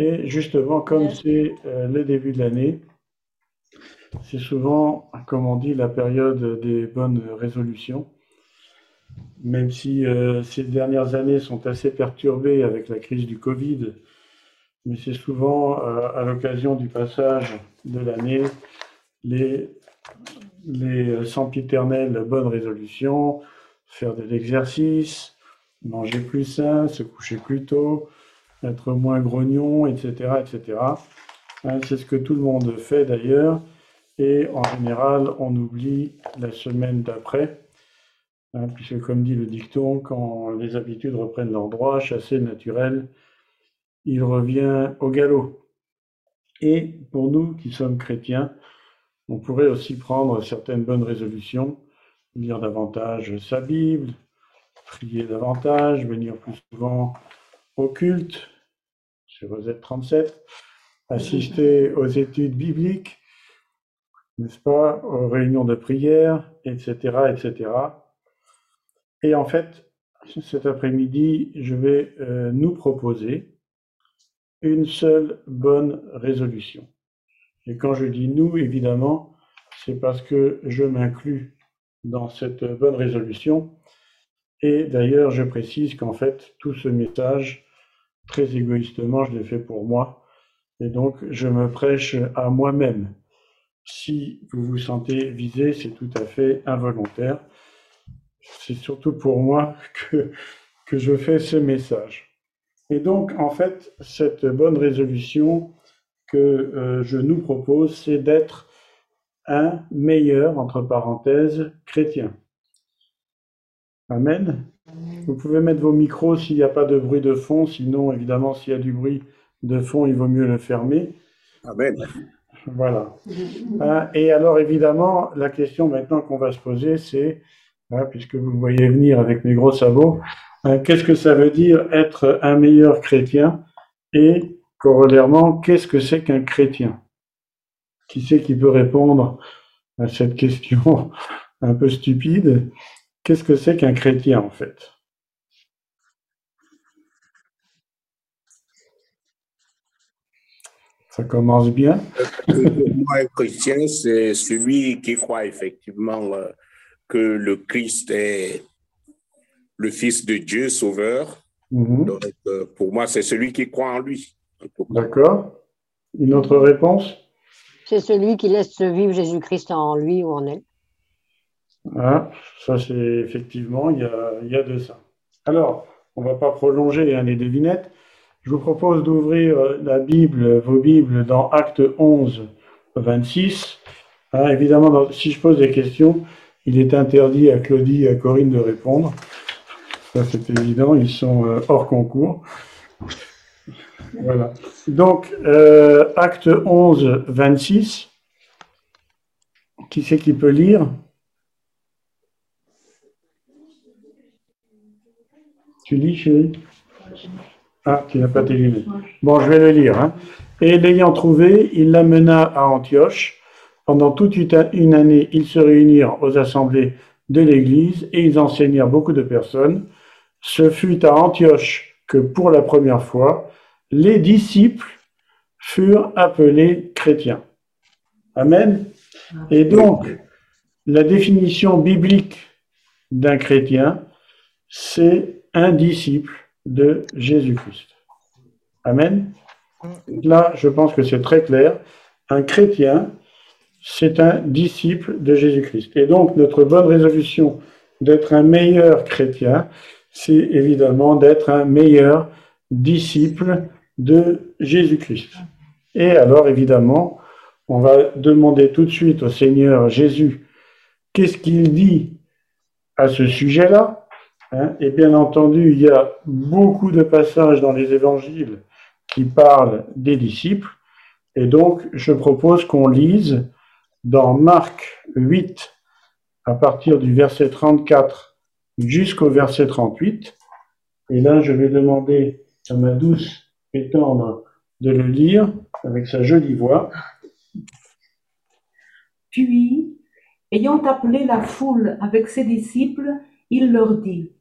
Et justement, comme c'est euh, le début de l'année, c'est souvent, comme on dit, la période des bonnes résolutions. Même si euh, ces dernières années sont assez perturbées avec la crise du Covid, mais c'est souvent euh, à l'occasion du passage de l'année les, les sempiternelles bonnes résolutions, faire de l'exercice, manger plus sain, se coucher plus tôt, être moins grognon, etc. etc. Hein, c'est ce que tout le monde fait d'ailleurs. Et en général, on oublie la semaine d'après, hein, puisque comme dit le dicton, quand les habitudes reprennent leur droit, chassé naturel, il revient au galop. Et pour nous qui sommes chrétiens, on pourrait aussi prendre certaines bonnes résolutions, lire davantage sa Bible, prier davantage, venir plus souvent au culte, sur OZ37, assister aux études bibliques, n'est-ce pas, aux réunions de prière, etc., etc. Et en fait, cet après-midi, je vais euh, nous proposer une seule bonne résolution. Et quand je dis nous, évidemment, c'est parce que je m'inclus dans cette bonne résolution. Et d'ailleurs, je précise qu'en fait, tout ce message, très égoïstement, je l'ai fait pour moi. Et donc, je me prêche à moi-même. Si vous vous sentez visé, c'est tout à fait involontaire. C'est surtout pour moi que, je fais ce message. Et donc, en fait, cette bonne résolution que euh, je nous propose, c'est d'être un meilleur, entre parenthèses, chrétien. Amen. Vous pouvez mettre vos micros s'il n'y a pas de bruit de fond, sinon, évidemment, s'il y a du bruit de fond, il vaut mieux le fermer. Amen. Voilà. Hein, et alors, évidemment, la question maintenant qu'on va se poser, c'est, hein, puisque vous voyez venir avec mes gros sabots, euh, qu'est-ce que ça veut dire être un meilleur chrétien? Et corollairement, qu'est-ce que c'est qu'un chrétien? Qui c'est qui peut répondre à cette question un peu stupide? Qu'est-ce que c'est qu'un chrétien en fait? Ça commence bien? Moi, un chrétien, c'est celui qui croit effectivement euh, que le Christ est le Fils de Dieu sauveur. Mhm. Donc, euh, pour moi, c'est celui qui croit en lui. D'accord. Une autre réponse? C'est celui qui laisse vivre Jésus-Christ en lui ou en elle. Ah, ça c'est effectivement, il y a, il y a de ça. Alors, on va pas prolonger hein, les devinettes. Je vous propose d'ouvrir euh, la Bible, vos Bibles, dans Acte 11, 26. Ah, évidemment, si je pose des questions, il est interdit à Claudie et à Corinne de répondre. Ça, c'est évident, ils sont euh, hors concours. Voilà. Donc, euh, acte 11, 26. Qui c'est qui peut lire? Tu lis, chérie Ah, tu n'as pas tes lunettes. Bon, je vais le lire. hein. Et l'ayant trouvé, il l'amena à Antioche. Pendant toute une année, ils se réunirent aux assemblées de l'Église et ils enseignèrent beaucoup de personnes. Ce fut à Antioche que pour la première fois, les disciples furent appelés chrétiens. Amen. Et donc, la définition biblique d'un chrétien, c'est un disciple de Jésus-Christ. Amen. Là, je pense que c'est très clair. Un chrétien, c'est un disciple de Jésus-Christ. Et donc, notre bonne résolution d'être un meilleur chrétien, c'est évidemment d'être un meilleur disciple de Jésus-Christ. Et alors, évidemment, on va demander tout de suite au Seigneur Jésus, qu'est-ce qu'il dit à ce sujet-là? Hein? Et bien entendu, il y a beaucoup de passages dans les évangiles qui parlent des disciples. Et donc, je propose qu'on lise dans Marc 8, à partir du verset 34 jusqu'au verset 38. Et là, je vais demander à ma douce et tendre de le lire avec sa jolie voix. Puis, ayant appelé la foule avec ses disciples, il leur dit,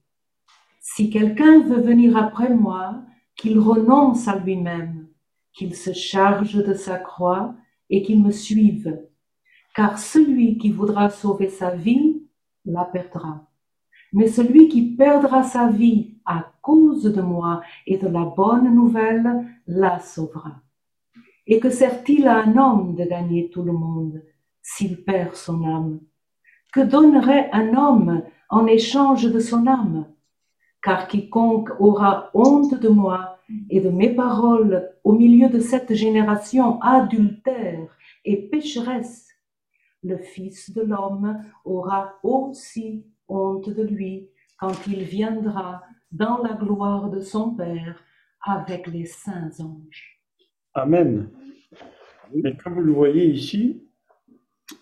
Si quelqu'un veut venir après moi, qu'il renonce à lui-même, qu'il se charge de sa croix et qu'il me suive. Car celui qui voudra sauver sa vie la perdra. Mais celui qui perdra sa vie à cause de moi et de la bonne nouvelle la sauvera. Et que sert-il à un homme de gagner tout le monde s'il perd son âme? Que donnerait un homme en échange de son âme? Car quiconque aura honte de moi et de mes paroles au milieu de cette génération adultère et pécheresse, le Fils de l'homme aura aussi honte de lui quand il viendra dans la gloire de son Père avec les saints anges. Amen. Et comme vous le voyez ici,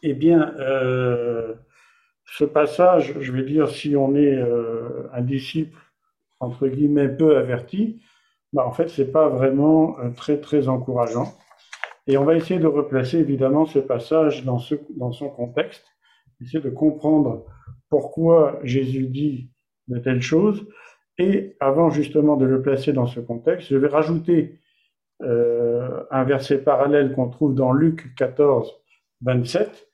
eh bien, euh, ce passage, je vais dire, si on est euh, un disciple, entre guillemets, peu averti, bah, en fait, c'est pas vraiment euh, très, très encourageant. Et on va essayer de replacer évidemment ce passage dans, ce, dans son contexte, essayer de comprendre pourquoi Jésus dit de telles choses. Et avant justement de le placer dans ce contexte, je vais rajouter euh, un verset parallèle qu'on trouve dans Luc 14, 27,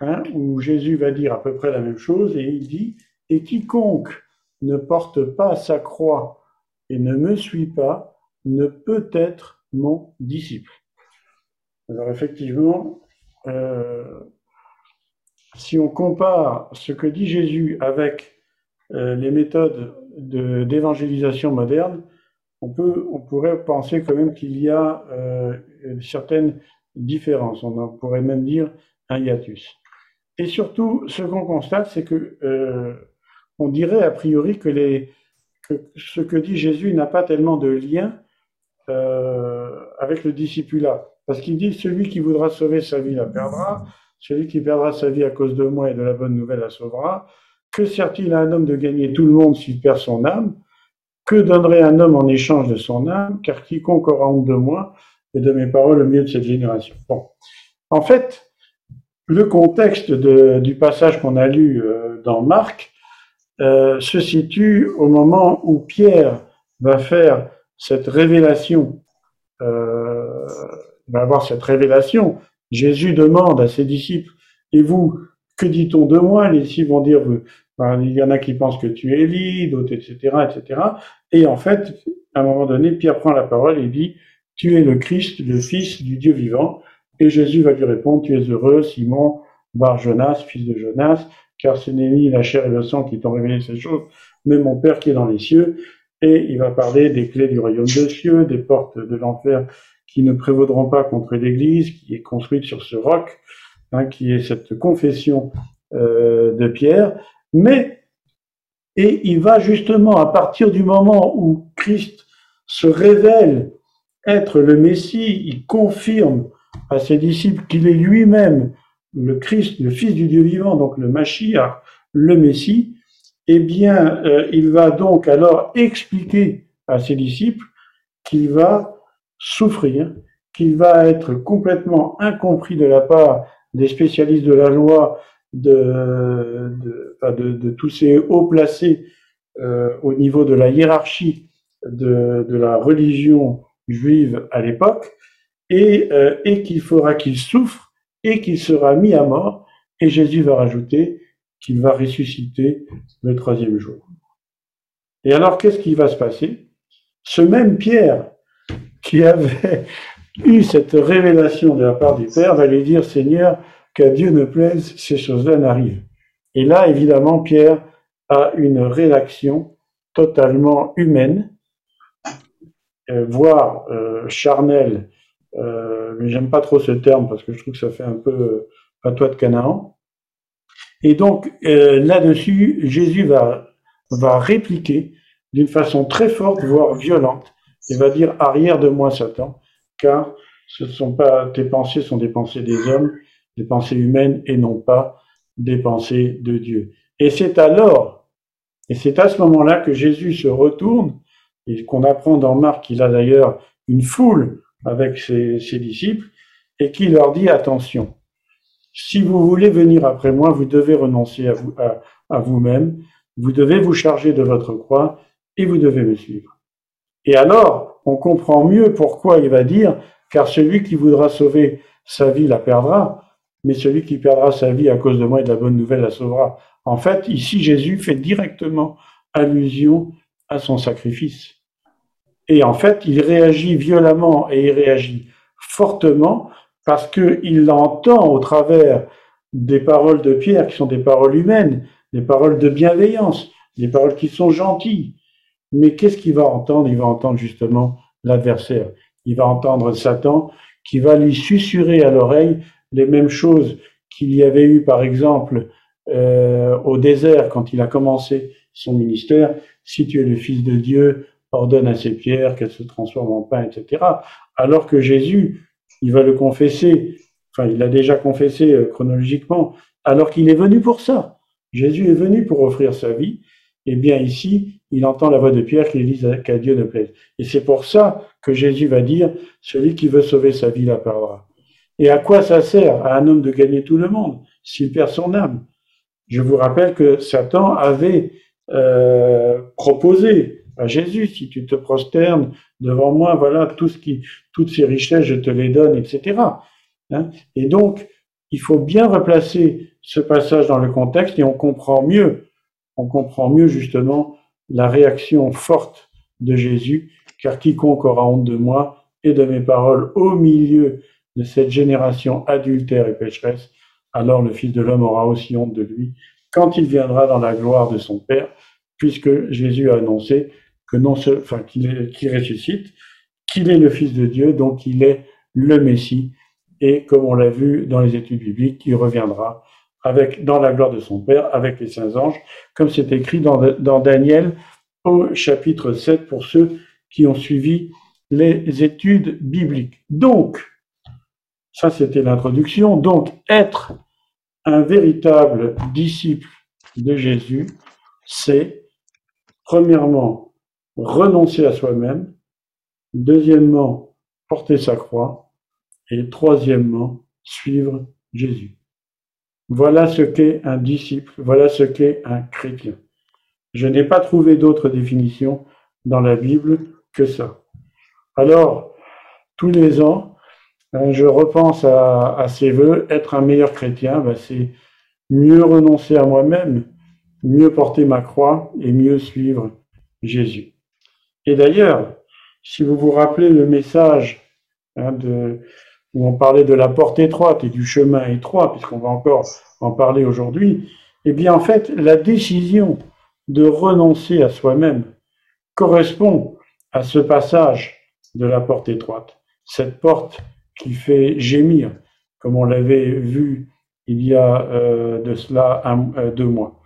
hein, où Jésus va dire à peu près la même chose, et il dit, Et quiconque ne porte pas sa croix et ne me suit pas, ne peut être mon disciple. Alors effectivement, euh, si on compare ce que dit Jésus avec euh, les méthodes d'évangélisation moderne, on, pourrait penser quand même qu'il y a euh, certaines différences. On pourrait même dire un hiatus. Et surtout, ce qu'on constate, c'est que on dirait a priori que, ce que dit Jésus n'a pas tellement de lien avec le discipulat. Parce qu'il dit, celui qui voudra sauver sa vie la perdra, celui qui perdra sa vie à cause de moi et de la bonne nouvelle la sauvera. Que sert-il à un homme de gagner tout le monde s'il perd son âme? Que donnerait un homme en échange de son âme? Car quiconque aura honte de moi et de mes paroles au milieu de cette génération. En fait, le contexte du passage qu'on a lu euh, dans Marc euh, se situe au moment où Pierre va faire cette révélation euh, va avoir cette révélation. Jésus demande à ses disciples, et vous, que dit-on de moi? Les disciples vont dire, ben, il y en a qui pensent que tu es Élie, d'autres, etc., etc. Et en fait, à un moment donné, Pierre prend la parole et dit, tu es le Christ, le Fils du Dieu vivant. Et Jésus va lui répondre, tu es heureux, Simon, Bar Jonas, fils de Jonas, car ce n'est la chair et le sang qui t'ont révélé ces choses, mais mon Père qui est dans les cieux. Et il va parler des clés du royaume des cieux, des portes de l'enfer qui ne prévaudront pas contre l'Église, qui est construite sur ce roc, hein, qui est cette confession euh, de Pierre. Mais, et il va justement, à partir du moment où Christ se révèle être le Messie, il confirme à ses disciples qu'il est lui-même le Christ, le Fils du Dieu vivant, donc le Mashiach, le Messie, eh bien, euh, il va donc alors expliquer à ses disciples qu'il va souffrir, qu'il va être complètement incompris de la part des spécialistes de la loi, de, de, tous ces hauts placés euh, au niveau de la hiérarchie de, la religion juive à l'époque, et, euh, et qu'il faudra qu'il souffre et qu'il sera mis à mort. Et Jésus va rajouter qu'il va ressusciter le troisième jour. Et alors, qu'est-ce qui va se passer? Ce même Pierre qui avait eu cette révélation de la part du Père va lui dire, Seigneur, qu'à Dieu ne plaise, ces choses-là n'arrivent. Et là, évidemment, Pierre a une réaction totalement humaine, euh, voire euh, charnelle, euh, mais j'aime pas trop ce terme parce que je trouve que ça fait un peu patois de Canaan. Et donc, là-dessus, Jésus va, va répliquer d'une façon très forte, voire violente, il va dire arrière de moi, Satan, car ce sont pas tes pensées sont des pensées des hommes, des pensées humaines et non pas des pensées de Dieu. Et c'est alors, et c'est à ce moment-là que Jésus se retourne et qu'on apprend dans Marc qu'il a d'ailleurs une foule avec ses, disciples et qui leur dit attention. Si vous voulez venir après moi, vous devez renoncer à vous, vous-même, vous devez vous charger de votre croix et vous devez me suivre. Et alors, on comprend mieux pourquoi il va dire, car celui qui voudra sauver sa vie la perdra, mais celui qui perdra sa vie à cause de moi et de la bonne nouvelle la sauvera. En fait, ici, Jésus fait directement allusion à son sacrifice. Et en fait, il réagit violemment et il réagit fortement parce qu'il entend au travers des paroles de Pierre qui sont des paroles humaines, des paroles de bienveillance, des paroles qui sont gentilles. Mais qu'est-ce qu'il va entendre? Il va entendre justement l'adversaire. Il va entendre Satan qui va lui susurrer à l'oreille les mêmes choses qu'il y avait eu, par exemple, euh, au désert quand il a commencé son ministère. Si tu es le Fils de Dieu, ordonne à ces pierres qu'elles se transforment en pain, etc. Alors que Jésus, il va le confesser, enfin il l'a déjà confessé euh, chronologiquement, alors qu'il est venu pour ça. Jésus est venu pour offrir sa vie. Et eh bien ici, il entend la voix de Pierre qui dit qu'à Dieu ne plaise. Et c'est pour ça que Jésus va dire, celui qui veut sauver sa vie la perdra. Et à quoi ça sert à un homme de gagner tout le monde s'il perd son âme? Je vous rappelle que Satan avait euh, proposé Jésus, si tu te prosternes devant moi, voilà, tout ce qui, toutes ces richesses, je te les donne, etc. Hein? et donc, il faut bien replacer ce passage dans le contexte et on comprend mieux, on comprend mieux justement la réaction forte de Jésus, car quiconque aura honte de moi et de mes paroles au milieu de cette génération adultère et pécheresse, alors le Fils de l'homme aura aussi honte de lui quand il viendra dans la gloire de son Père, puisque Jésus a annoncé que non qu'il ressuscite, qu'il est le Fils de Dieu, donc il est le Messie, et comme on l'a vu dans les études bibliques, il reviendra dans la gloire de son Père, avec les saints anges, comme c'est écrit dans, dans Daniel au chapitre 7 pour ceux qui ont suivi les études bibliques. Donc, ça, c'était l'introduction. Donc, être un véritable disciple de Jésus, c'est, premièrement, renoncer à soi-même, deuxièmement, porter sa croix, et troisièmement, suivre Jésus. Voilà ce qu'est un disciple, voilà ce qu'est un chrétien. Je n'ai pas trouvé d'autre définition dans la Bible que ça. Alors, tous les ans, euh, je repense à, ces voeux, être un meilleur chrétien, ben, c'est mieux renoncer à moi-même, mieux porter ma croix et mieux suivre Jésus. Et d'ailleurs, si vous vous rappelez le message hein, de, où on parlait de la porte étroite et du chemin étroit, puisqu'on va encore en parler aujourd'hui, eh bien en fait, la décision de renoncer à soi-même correspond à ce passage de la porte étroite. Cette porte qui fait gémir, comme on l'avait vu il y a euh, de cela euh, deux mois.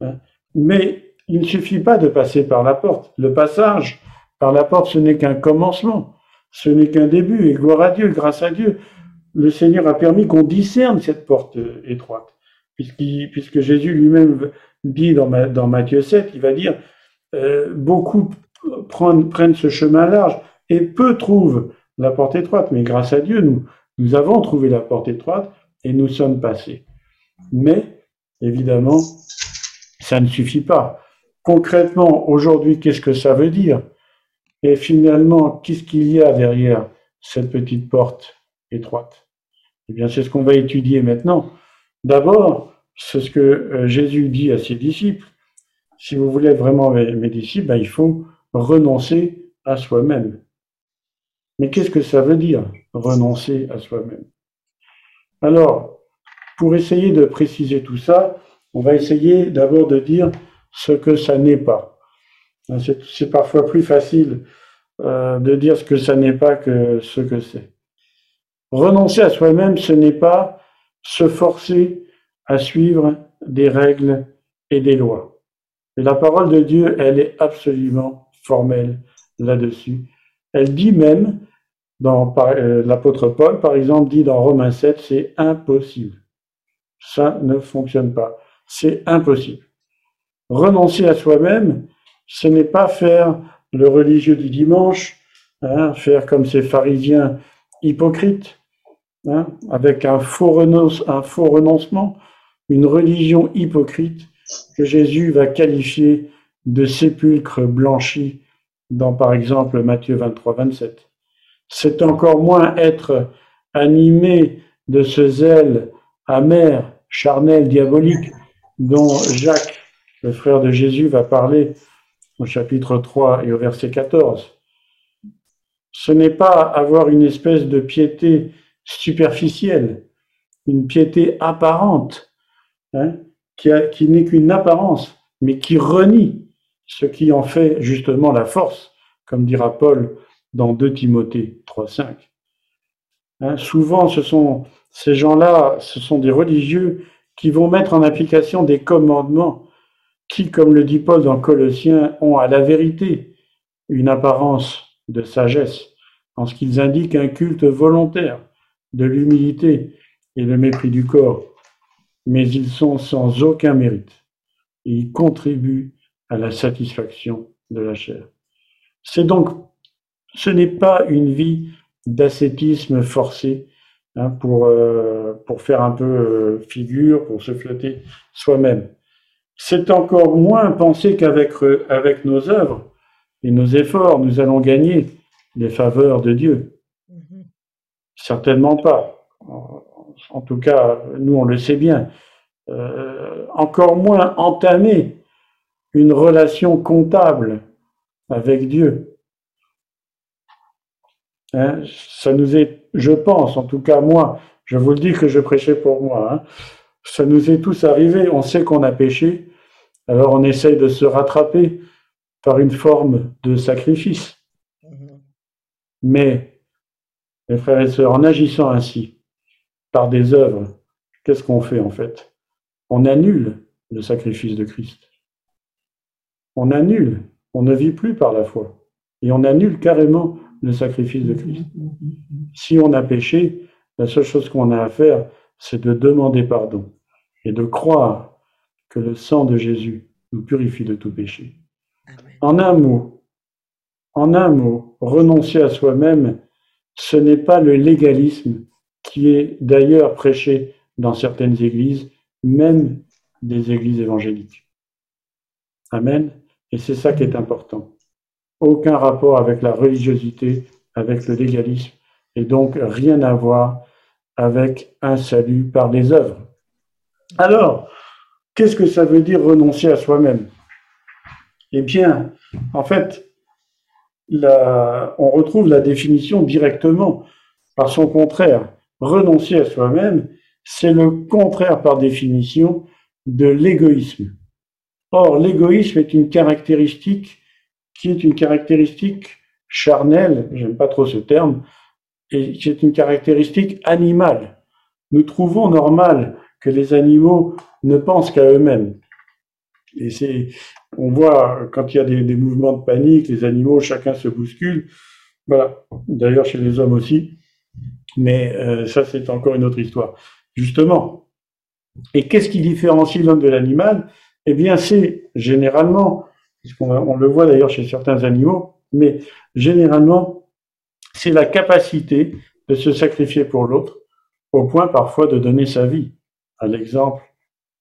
Hein. Mais il ne suffit pas de passer par la porte. Le passage par la porte, ce n'est qu'un commencement, ce n'est qu'un début. Et gloire à Dieu, grâce à Dieu, le Seigneur a permis qu'on discerne cette porte euh, étroite. Puisque Jésus lui-même dit dans, Matthieu 7, il va dire, beaucoup prennent, ce chemin large et peu trouvent la porte étroite. Mais grâce à Dieu, nous avons trouvé la porte étroite et nous sommes passés. Mais, évidemment, ça ne suffit pas. Concrètement, aujourd'hui, qu'est-ce que ça veut dire? Et finalement, qu'est-ce qu'il y a derrière cette petite porte étroite? Eh bien, c'est ce qu'on va étudier maintenant. D'abord, c'est ce que euh, Jésus dit à ses disciples. Si vous voulez vraiment mes, disciples, ben, il faut renoncer à soi-même. Mais qu'est-ce que ça veut dire, renoncer à soi-même? Alors, pour essayer de préciser tout ça, on va essayer d'abord de dire ce que ça n'est pas. C'est parfois plus facile euh, de dire ce que ça n'est pas que ce que c'est. Renoncer à soi-même, ce n'est pas se forcer à suivre des règles et des lois. Et la parole de Dieu, elle est absolument formelle là-dessus. Elle dit même dans euh, l'apôtre Paul, par exemple, dit dans Romains 7, c'est impossible. Ça ne fonctionne pas. C'est impossible. Renoncer à soi-même, ce n'est pas faire le religieux du dimanche, hein, faire comme ces pharisiens hypocrites, hein, avec un faux, un faux renoncement, une religion hypocrite que Jésus va qualifier de sépulcre blanchi dans par exemple Matthieu 23, 27. C'est encore moins être animé de ce zèle amer, charnel, diabolique dont Jacques, le frère de Jésus, va parler au chapitre 3 et au verset 14. Ce n'est pas avoir une espèce de piété superficielle, une piété apparente, hein, qui, n'est qu'une apparence, mais qui renie ce qui en fait justement la force, comme dira Paul dans 2 Timothée 3.5. Hein, souvent, ce sont ces gens-là, ce sont des religieux qui vont mettre en application des commandements comme le dit Paul dans Colossiens, ont à la vérité une apparence de sagesse, en ce qu'ils indiquent un culte volontaire de l'humilité et le mépris du corps, mais ils sont sans aucun mérite et ils contribuent à la satisfaction de la chair. C'est donc, ce n'est pas une vie d'ascétisme forcé hein, pour, euh, pour faire un peu euh, figure, pour se flatter soi-même. C'est encore moins penser qu'avec avec nos œuvres et nos efforts, nous allons gagner les faveurs de Dieu. Mm-hmm. Certainement pas. En tout cas, nous, on le sait bien. Euh, encore moins entamer une relation comptable avec Dieu. Hein, ça nous est, je pense, en tout cas moi, je vous le dis que je prêchais pour moi, hein, ça nous est tous arrivé, on sait qu'on a péché, alors on essaye de se rattraper par une forme de sacrifice. Mm-hmm. Mais, mes frères et sœurs, en agissant ainsi, par des œuvres, qu'est-ce qu'on fait en fait? On annule le sacrifice de Christ. On annule, on ne vit plus par la foi. Et on annule carrément le sacrifice de Christ. Si on a péché, la seule chose qu'on a à faire, c'est de demander pardon et de croire que le sang de Jésus nous purifie de tout péché. En un mot, en un mot, renoncer à soi-même, ce n'est pas le légalisme qui est d'ailleurs prêché dans certaines églises, même des églises évangéliques. Amen. Et c'est ça qui est important aucun rapport avec la religiosité, avec le légalisme, et donc rien à voir avec un salut par les œuvres. Alors, qu'est-ce que ça veut dire renoncer à soi-même? Eh bien, en fait, on retrouve la définition directement par son contraire. Renoncer à soi-même, c'est le contraire par définition de l'égoïsme. Or, l'égoïsme est une caractéristique qui est une caractéristique charnelle, j'aime pas trop ce terme, et qui est une caractéristique animale. Nous trouvons normal que les animaux ne pensent qu'à eux-mêmes. Et c'est, on voit quand il y a des, mouvements de panique, les animaux, chacun se bouscule. Voilà. D'ailleurs chez les hommes aussi. Mais euh, ça, c'est encore une autre histoire. Justement. Et qu'est-ce qui différencie l'homme de l'animal? Eh bien, c'est généralement on le voit d'ailleurs chez certains animaux, mais généralement, c'est la capacité de se sacrifier pour l'autre, au point parfois de donner sa vie, à l'exemple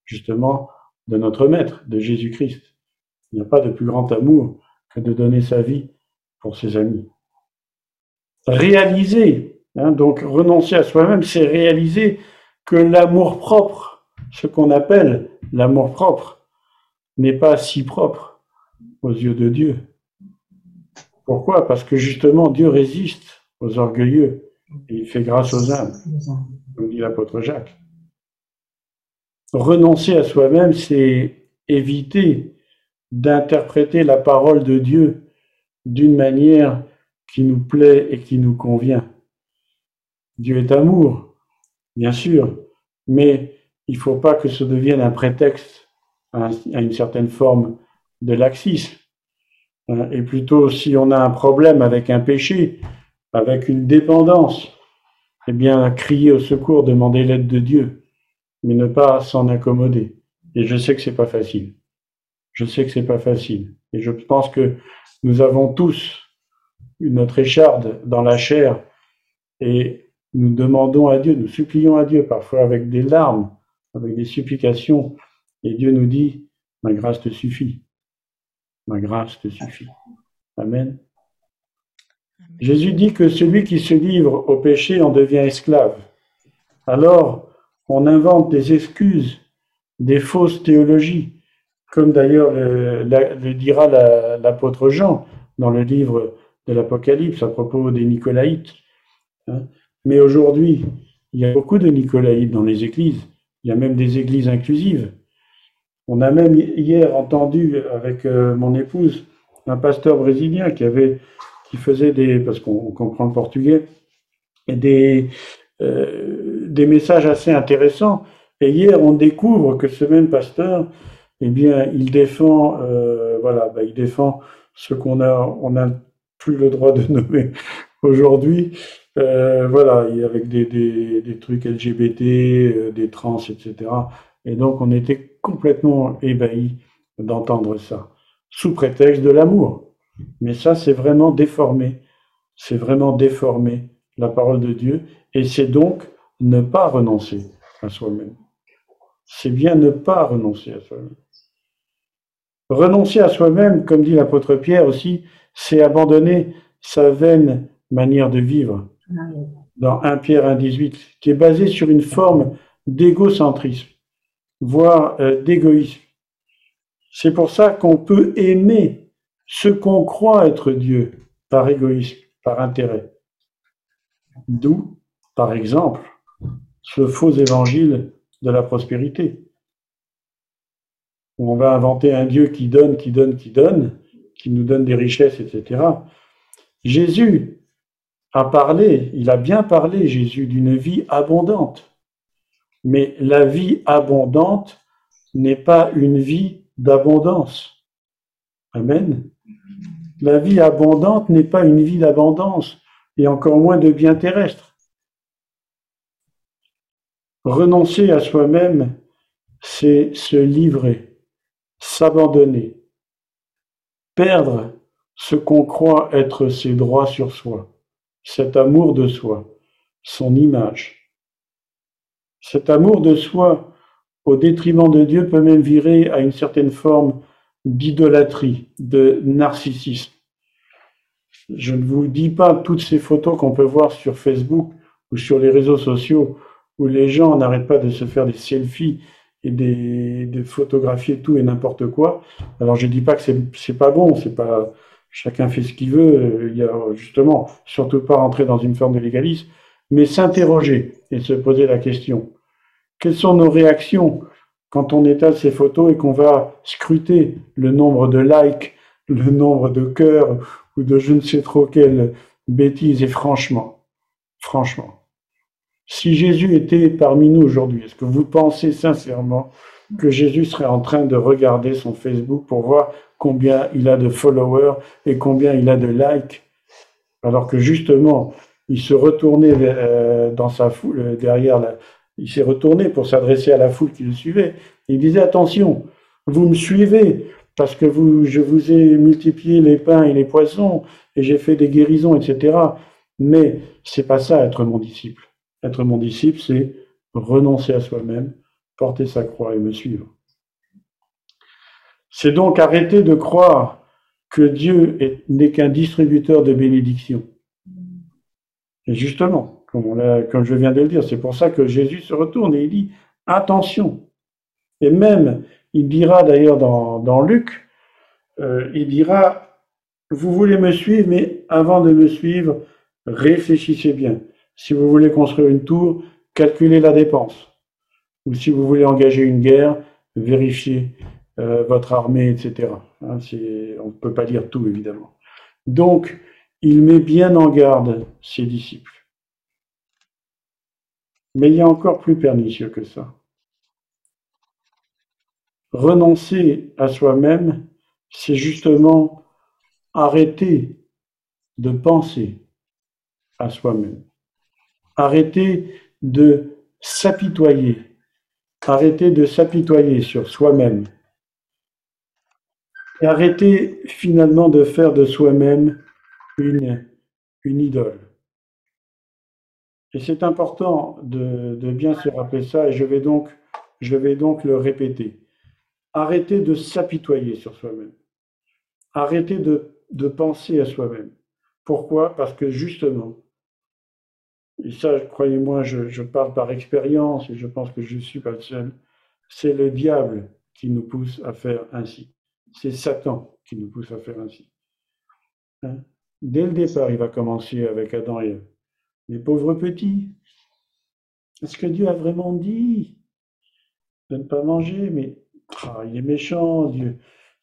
justement de notre Maître, de Jésus-Christ. Il n'y a pas de plus grand amour que de donner sa vie pour ses amis. Réaliser, hein, donc renoncer à soi-même, c'est réaliser que l'amour propre, ce qu'on appelle l'amour propre, n'est pas si propre aux yeux de Dieu. Pourquoi? Parce que justement, Dieu résiste aux orgueilleux et il fait grâce aux âmes, comme dit l'apôtre Jacques. Renoncer à soi-même, c'est éviter d'interpréter la parole de Dieu d'une manière qui nous plaît et qui nous convient. Dieu est amour, bien sûr, mais il ne faut pas que ce devienne un prétexte à une certaine forme de laxisme. Hein, et plutôt, si on a un problème avec un péché, avec une dépendance, eh bien, crier au secours, demander l'aide de Dieu, mais ne pas s'en accommoder. Et je sais que c'est pas facile. Je sais que c'est pas facile. Et je pense que nous avons tous notre écharde dans la chair et nous demandons à Dieu, nous supplions à Dieu, parfois avec des larmes, avec des supplications, et Dieu nous dit, ma grâce te suffit ma grâce te suffit. Amen. Jésus dit que celui qui se livre au péché en devient esclave. Alors, on invente des excuses, des fausses théologies, comme d'ailleurs le, dira l'apôtre Jean dans le livre de l'Apocalypse à propos des Nicolaïtes. Hein. Mais aujourd'hui, il y a beaucoup de Nicolaïtes dans les églises. Il y a même des églises inclusives. On a même hier entendu avec euh, mon épouse un pasteur brésilien qui avait, qui faisait des, parce qu'on comprend le portugais, des, euh, des messages assez intéressants. Et hier, on découvre que ce même pasteur, eh bien, il défend, euh, voilà, bah, il défend ce qu'on a, on n'a plus le droit de nommer aujourd'hui. Euh, voilà, avec des, des, des, trucs LGBT, euh, des trans, etc. Et donc, on était complètement ébahis d'entendre ça, sous prétexte de l'amour. Mais ça, c'est vraiment déformé. C'est vraiment déformé la parole de Dieu. Et c'est donc ne pas renoncer à soi-même. C'est bien ne pas renoncer à soi-même. Renoncer à soi-même, comme dit l'apôtre Pierre aussi, c'est abandonner sa vaine manière de vivre dans 1 Pierre 1,18, qui est basée sur une forme d'égocentrisme, voire euh, d'égoïsme. C'est pour ça qu'on peut aimer ce qu'on croit être Dieu par égoïsme, par intérêt. D'où, par exemple, ce faux évangile de la prospérité, où on va inventer un Dieu qui donne, qui donne, qui donne, qui nous donne des richesses, etc. Jésus a parlé, il a bien parlé, Jésus, d'une vie abondante. Mais la vie abondante n'est pas une vie d'abondance. Amen. La vie abondante n'est pas une vie d'abondance, et encore moins de biens terrestres. Renoncer à soi-même, c'est se livrer, s'abandonner, perdre ce qu'on croit être ses droits sur soi, cet amour de soi, son image. Cet amour de soi, au détriment de Dieu, peut même virer à une certaine forme d'idolâtrie, de narcissisme. Je ne vous dis pas toutes ces photos qu'on peut voir sur Facebook ou sur les réseaux sociaux où les gens n'arrêtent pas de se faire des selfies et de photographier tout et n'importe quoi. Alors je dis pas que c'est pas bon, c'est pas chacun fait ce qu'il veut. Il y a justement surtout pas rentrer dans une forme de légalisme, mais s'interroger et se poser la question quelles sont nos réactions quand on étale ces photos et qu'on va scruter le nombre de likes, le nombre de cœurs ou de je ne sais trop quelle bêtise. Et franchement, franchement, si Jésus était parmi nous aujourd'hui, est-ce que vous pensez sincèrement que Jésus serait en train de regarder son Facebook pour voir combien il a de followers et combien il a de likes, alors que justement, il se retournait euh, dans sa foule, euh, derrière la, il s'est retourné pour s'adresser à la foule qui le suivait. Il disait attention, vous me suivez parce que je vous ai multiplié les pains et les poissons et j'ai fait des guérisons, etc. Mais c'est pas ça être mon disciple. Être mon disciple, c'est renoncer à soi-même, porter sa croix et me suivre. C'est donc arrêter de croire que Dieu n'est qu'un distributeur de bénédictions. Et justement, comme, je viens de le dire, c'est pour ça que Jésus se retourne et il dit attention. Et même, il dira d'ailleurs dans, Luc, euh, il dira, vous voulez me suivre, mais avant de me suivre, réfléchissez bien. Si vous voulez construire une tour, calculez la dépense. Ou si vous voulez engager une guerre, vérifiez euh, votre armée, etc. Hein, on ne peut pas dire tout, évidemment. Donc, il met bien en garde ses disciples. Mais il y a encore plus pernicieux que ça. Renoncer à soi-même, c'est justement arrêter de penser à soi-même. Arrêter de s'apitoyer, arrêter de s'apitoyer sur soi-même et arrêter finalement de faire de soi-même une, idole. Et c'est important de, bien se rappeler ça et je vais donc, le répéter. Arrêter de s'apitoyer sur soi-même. Arrêter de de penser à soi-même. Pourquoi? Parce que justement, et ça, croyez-moi, je, parle par expérience et je pense que je ne suis pas le seul, c'est le diable qui nous pousse à faire ainsi. C'est Satan qui nous pousse à faire ainsi. Hein? Dès le départ, il va commencer avec Adam et Ève. Les pauvres petits, est-ce que Dieu a vraiment dit de ne pas manger? Mais ah, il est méchant, Dieu.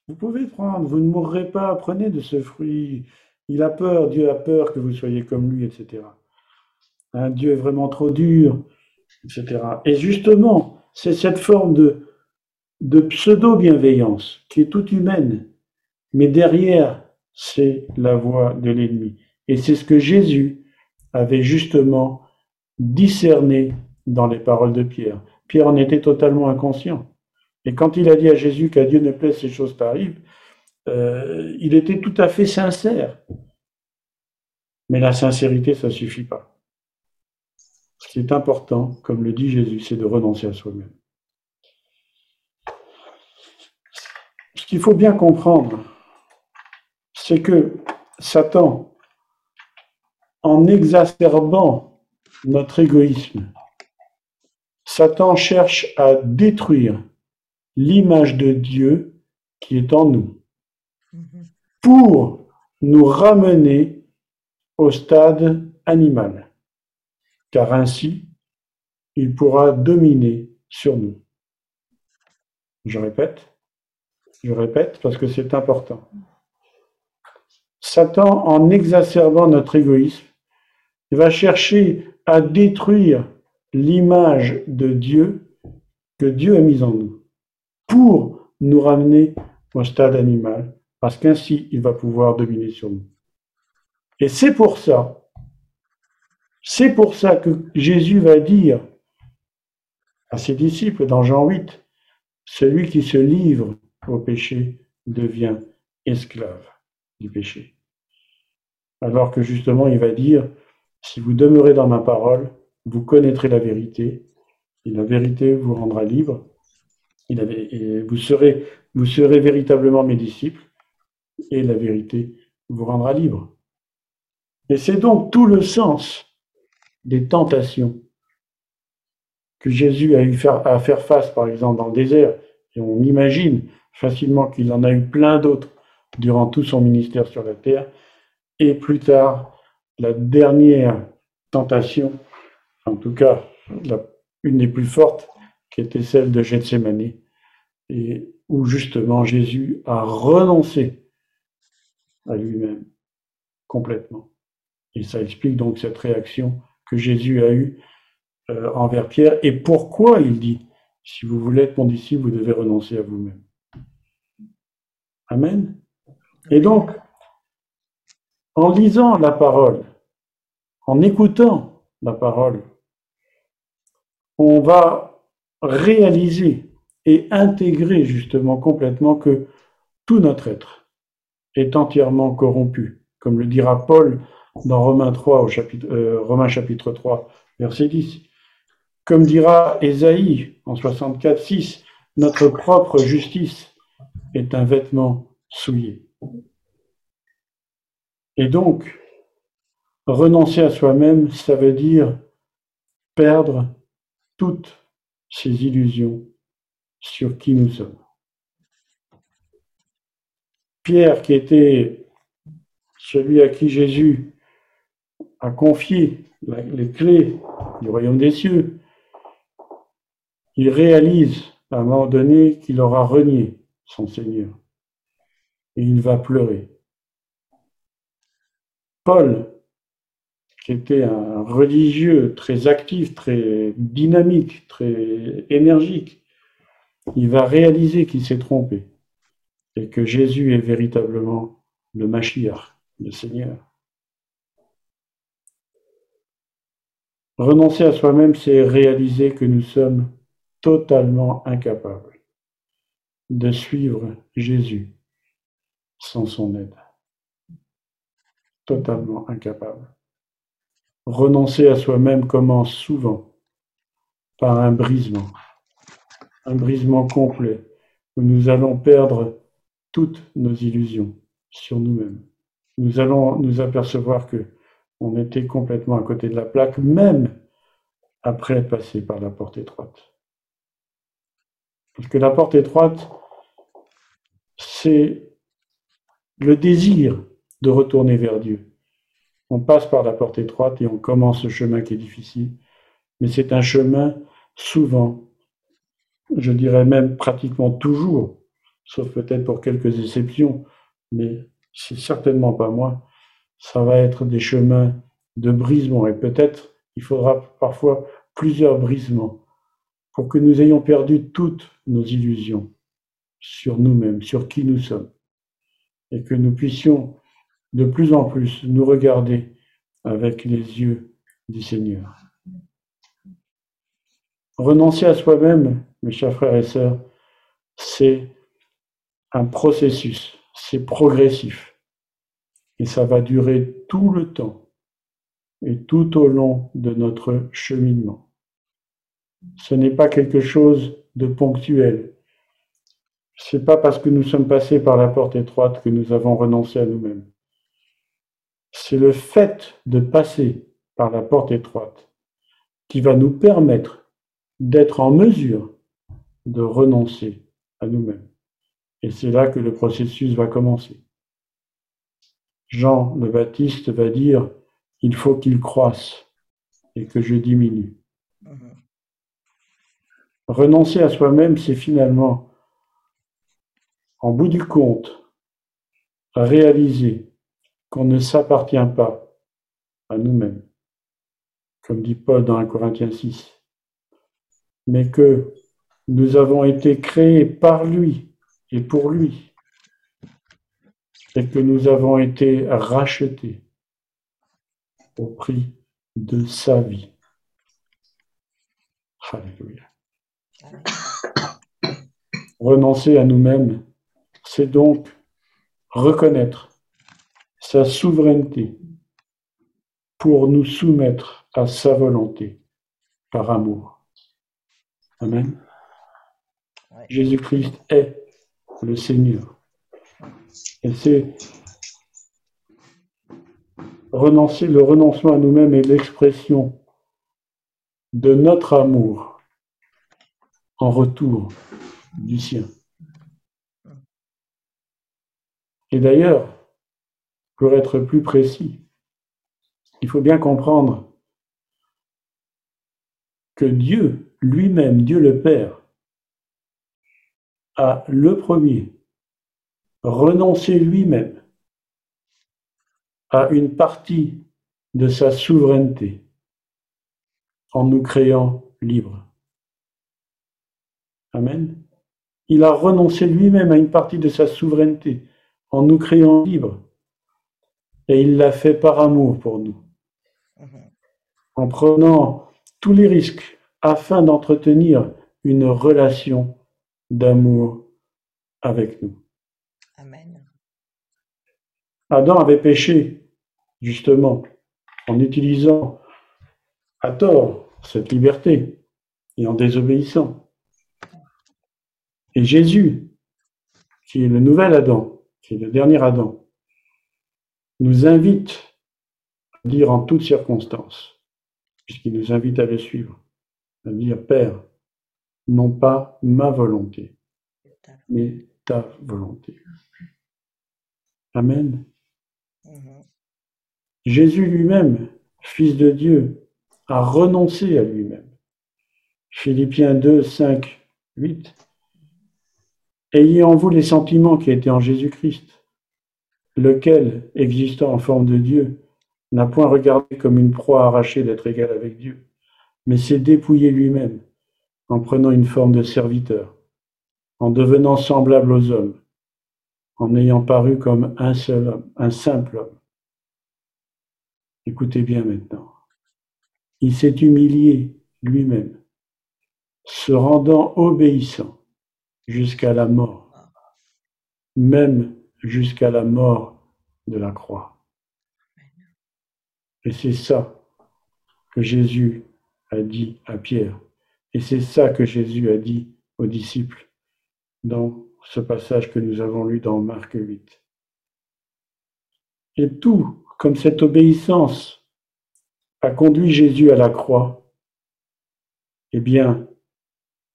Vous pouvez prendre, vous ne mourrez pas, prenez de ce fruit. Il a peur, Dieu a peur que vous soyez comme lui, etc. Hein, Dieu est vraiment trop dur, etc. Et justement, c'est cette forme de, pseudo-bienveillance qui est toute humaine, mais derrière, c'est la voix de l'ennemi. Et c'est ce que Jésus avait justement discerné dans les paroles de Pierre. Pierre en était totalement inconscient. Et quand il a dit à Jésus qu'à Dieu ne plaise ces choses tarifs, euh, il était tout à fait sincère. Mais la sincérité, ça ne suffit pas. Ce qui est important, comme le dit Jésus, c'est de renoncer à soi-même. Ce qu'il faut bien comprendre, c'est que Satan, en exacerbant notre égoïsme, Satan cherche à détruire l'image de Dieu qui est en nous pour nous ramener au stade animal, car ainsi il pourra dominer sur nous. Je répète, je répète parce que c'est important. Satan, en exacerbant notre égoïsme, va chercher à détruire l'image de Dieu que Dieu a mise en nous pour nous ramener au stade animal, parce qu'ainsi il va pouvoir dominer sur nous. Et c'est pour ça, c'est pour ça que Jésus va dire à ses disciples dans Jean 8, celui qui se livre au péché devient esclave du péché. Alors que justement il va dire, si vous demeurez dans ma parole, vous connaîtrez la vérité, et la vérité vous rendra libre, vous serez véritablement mes disciples, et la vérité vous rendra libre. Et c'est donc tout le sens des tentations que Jésus a eu à faire face, par exemple, dans le désert. Et on imagine facilement qu'il en a eu plein d'autres durant tout son ministère sur la terre. Et plus tard, la dernière tentation, en tout cas une des plus fortes, qui était celle de Gethsemane, et où justement Jésus a renoncé à lui-même complètement. Et ça explique donc cette réaction Jésus a eue euh, envers Pierre et pourquoi il dit, si vous voulez être mon disciple, vous devez renoncer à vous-même. Amen. Et donc, en lisant la parole, en écoutant la parole, on va réaliser et intégrer justement complètement que tout notre être est entièrement corrompu, comme le dira Paul dans Romains 3 au chapitre, euh, Romains chapitre 3, verset 10. Comme dira Ésaïe en 64, 6, notre propre justice est un vêtement souillé. Et donc, renoncer à soi-même, ça veut dire perdre toutes ces illusions sur qui nous sommes. Pierre, qui était celui à qui Jésus a confié les clés du royaume des cieux, il réalise à un moment donné qu'il aura renié son Seigneur et il va pleurer. Paul, qui était un religieux très actif, très dynamique, très énergique, il va réaliser qu'il s'est trompé et que Jésus est véritablement le Mashiach, le Seigneur. Renoncer à soi-même, c'est réaliser que nous sommes totalement incapables de suivre Jésus sans son aide. Totalement incapable. Renoncer à soi-même commence souvent par un brisement, un brisement complet, où nous allons perdre toutes nos illusions sur nous-mêmes, nous allons nous apercevoir que on était complètement à côté de la plaque, même après être passé par la porte étroite. Parce que la porte étroite, c'est le désir de retourner vers Dieu. On passe par la porte étroite et on commence ce chemin qui est difficile, mais c'est un chemin souvent, je dirais même pratiquement toujours, sauf peut-être pour quelques exceptions, mais c'est certainement pas moi, ça va être des chemins de brisement et peut-être il faudra parfois plusieurs brisements pour que nous ayons perdu toutes nos illusions sur nous-mêmes, sur qui nous sommes, et que nous puissions de plus en plus nous regarder avec les yeux du Seigneur. Renoncer à soi-même, mes chers frères et sœurs, c'est un processus, c'est progressif. Et ça va durer tout le temps et tout au long de notre cheminement. Ce n'est pas quelque chose de ponctuel. C'est pas parce que nous sommes passés par la porte étroite que nous avons renoncé à nous-mêmes. C'est le fait de passer par la porte étroite qui va nous permettre d'être en mesure de renoncer à nous-mêmes. Et c'est là que le processus va commencer. Jean le Baptiste va dire, il faut qu'il croisse et que je diminue. Mhm. Renoncer à soi-même, c'est finalement, en bout du compte, réaliser qu'on ne s'appartient pas à nous-mêmes, comme dit Paul dans 1 Corinthiens 6, mais que nous avons été créés par lui et pour lui, et que nous avons été rachetés au prix de sa vie. Alléluia. Renoncer à nous-mêmes, c'est donc reconnaître sa souveraineté pour nous soumettre à sa volonté par amour. Amen. Jésus-Christ est le Seigneur. Et c'est le renoncement à nous-mêmes est l'expression de notre amour en retour du sien. Et d'ailleurs, pour être plus précis, il faut bien comprendre que Dieu lui-même, Dieu le Père, a le premier renoncé lui-même à une partie de sa souveraineté en nous créant libres. Amen. Il a renoncé lui-même à une partie de sa souveraineté en nous créant libres. Et il l'a fait par amour pour nous. En prenant tous les risques afin d'entretenir une relation d'amour avec nous. Adam avait péché, justement, en utilisant à tort cette liberté et en désobéissant. Et Jésus, qui est le nouvel Adam, qui est le dernier Adam, nous invite à dire en toutes circonstances, puisqu'il nous invite à le suivre, à dire Père, non pas ma volonté, mais ta volonté. Amen. Mhm. Jésus lui-même, Fils de Dieu, a renoncé à lui-même. Philippiens 2, 5, 8. Ayez en vous les sentiments qui étaient en Jésus-Christ, lequel, existant en forme de Dieu, n'a point regardé comme une proie arrachée d'être égal avec Dieu, mais s'est dépouillé lui-même en prenant une forme de serviteur, en devenant semblable aux hommes, en ayant paru comme un seul homme, un simple homme. Écoutez bien maintenant. Il s'est humilié lui-même, se rendant obéissant jusqu'à la mort, même jusqu'à la mort de la croix. Et c'est ça que Jésus a dit à Pierre. Et c'est ça que Jésus a dit aux disciples ce passage que nous avons lu dans Marc 8. Et tout, comme cette obéissance a conduit Jésus à la croix, eh bien,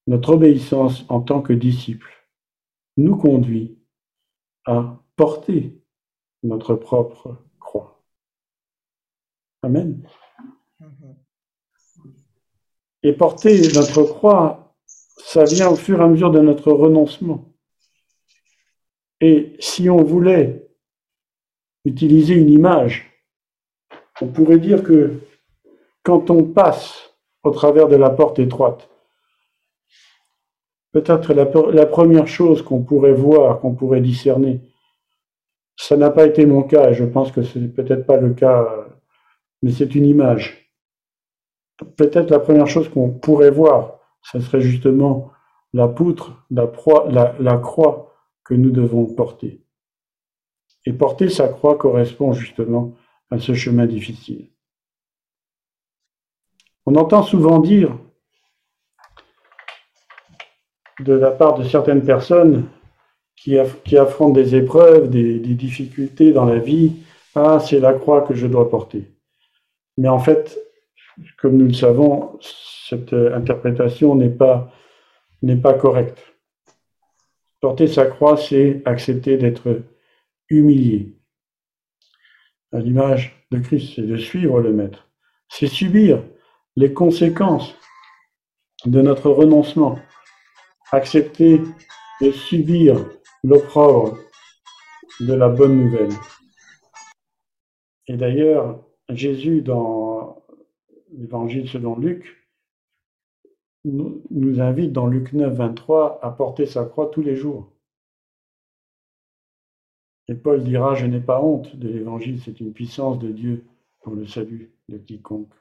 notre obéissance en tant que disciple nous conduit à porter notre propre croix. Amen. Et porter notre croix, ça vient au fur et à mesure de notre renoncement. Et si on voulait utiliser une image, on pourrait dire que quand on passe au travers de la porte étroite, peut-être la, première chose qu'on pourrait voir, qu'on pourrait discerner, ça n'a pas été mon cas, et je pense que ce n'est peut-être pas le cas, mais c'est une image. Peut-être la première chose qu'on pourrait voir, ce serait justement la poutre, la, la croix que nous devons porter. Et porter sa croix correspond justement à ce chemin difficile. On entend souvent dire de la part de certaines personnes qui, affrontent des épreuves, des, difficultés dans la vie, ah, c'est la croix que je dois porter. Mais en fait, comme nous le savons, cette interprétation n'est pas, n'est pas correcte. Porter sa croix, c'est accepter d'être humilié. À l'image de Christ, c'est de suivre le Maître. C'est subir les conséquences de notre renoncement, accepter de subir l'opprobre de la bonne nouvelle. Et d'ailleurs, Jésus, dans l'Évangile selon Luc, nous invite dans Luc 9, 23 à porter sa croix tous les jours. Et Paul dira, je n'ai pas honte de l'Évangile, c'est une puissance de Dieu pour le salut de quiconque.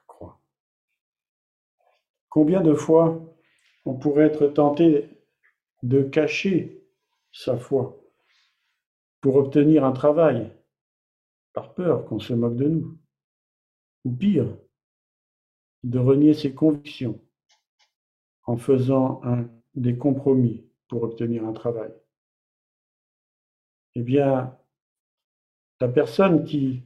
Combien de fois on pourrait être tenté de cacher sa foi pour obtenir un travail par peur qu'on se moque de nous, ou pire, de renier ses convictions en faisant des compromis pour obtenir un travail. Eh bien, la personne qui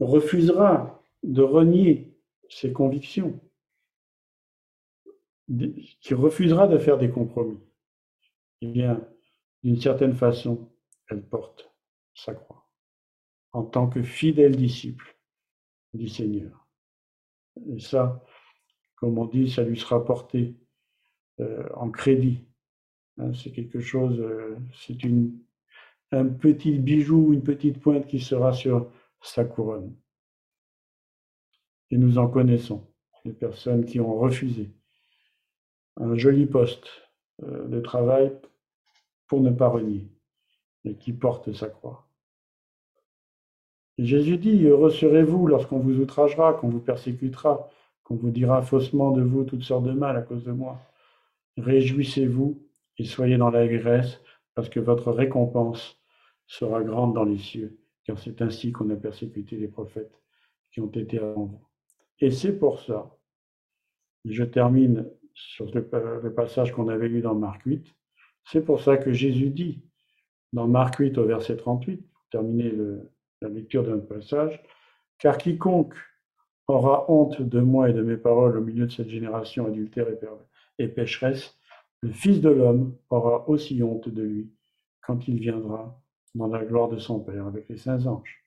refusera de renier ses convictions qui refusera de faire des compromis, eh bien, d'une certaine façon, elle porte sa croix en tant que fidèle disciple du Seigneur. Et ça, comme on dit, ça lui sera porté en crédit. Hein, c'est quelque chose, euh, c'est un petit bijou, une petite pointe qui sera sur sa couronne. Et nous en connaissons, les personnes qui ont refusé un joli poste euh, de travail pour ne pas renier, et qui porte sa croix. Et Jésus dit, heureux serez-vous lorsqu'on vous outragera, qu'on vous persécutera, qu'on vous dira faussement de vous toutes sortes de mal à cause de moi. Réjouissez-vous et soyez dans l'allégresse, parce que votre récompense sera grande dans les cieux, car c'est ainsi qu'on a persécuté les prophètes qui ont été avant vous. Et c'est pour ça, je termine sur le, passage qu'on avait lu dans Marc 8. C'est pour ça que Jésus dit dans Marc 8 au verset 38, pour terminer la lecture notre passage, car quiconque aura honte de moi et de mes paroles au milieu de cette génération adultère et pécheresse, le Fils de l'homme aura aussi honte de lui quand il viendra dans la gloire de son Père avec les saints anges.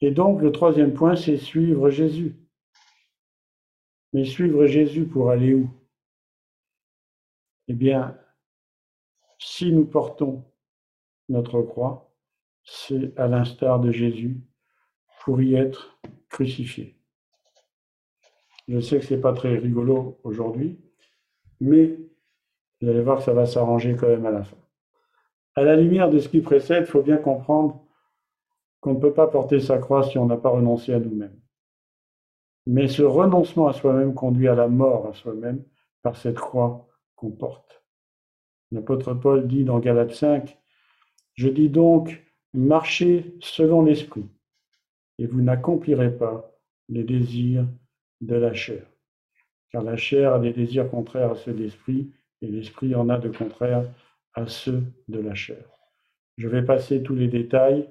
Et donc le troisième point, c'est suivre Jésus. Mais suivre Jésus pour aller où? Eh bien, si nous portons notre croix, c'est à l'instar de Jésus pour y être crucifié. Je sais que ce n'est pas très rigolo aujourd'hui, mais vous allez voir que ça va s'arranger quand même à la fin. À la lumière de ce qui précède, il faut bien comprendre qu'on ne peut pas porter sa croix si on n'a pas renoncé à nous-mêmes. Mais ce renoncement à soi-même conduit à la mort à soi-même par cette croix qu'on porte. L'apôtre Paul dit dans Galates 5, Je dis donc, marchez selon l'esprit, et vous n'accomplirez pas les désirs de la chair. Car la chair a des désirs contraires à ceux de l'esprit, et l'esprit en a de contraires à ceux de la chair. Je vais passer tous les détails,